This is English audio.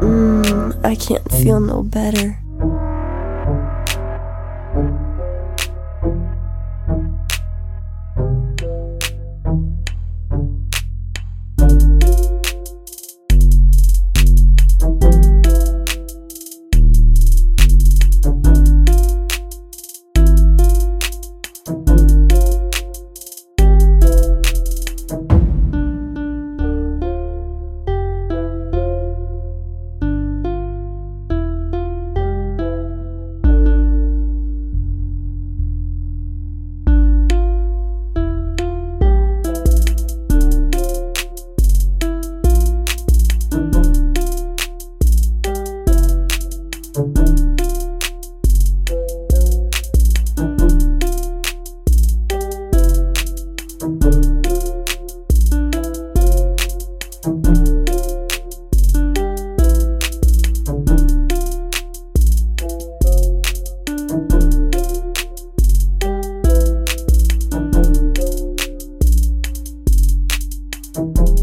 Mmm, I can't feel no better. You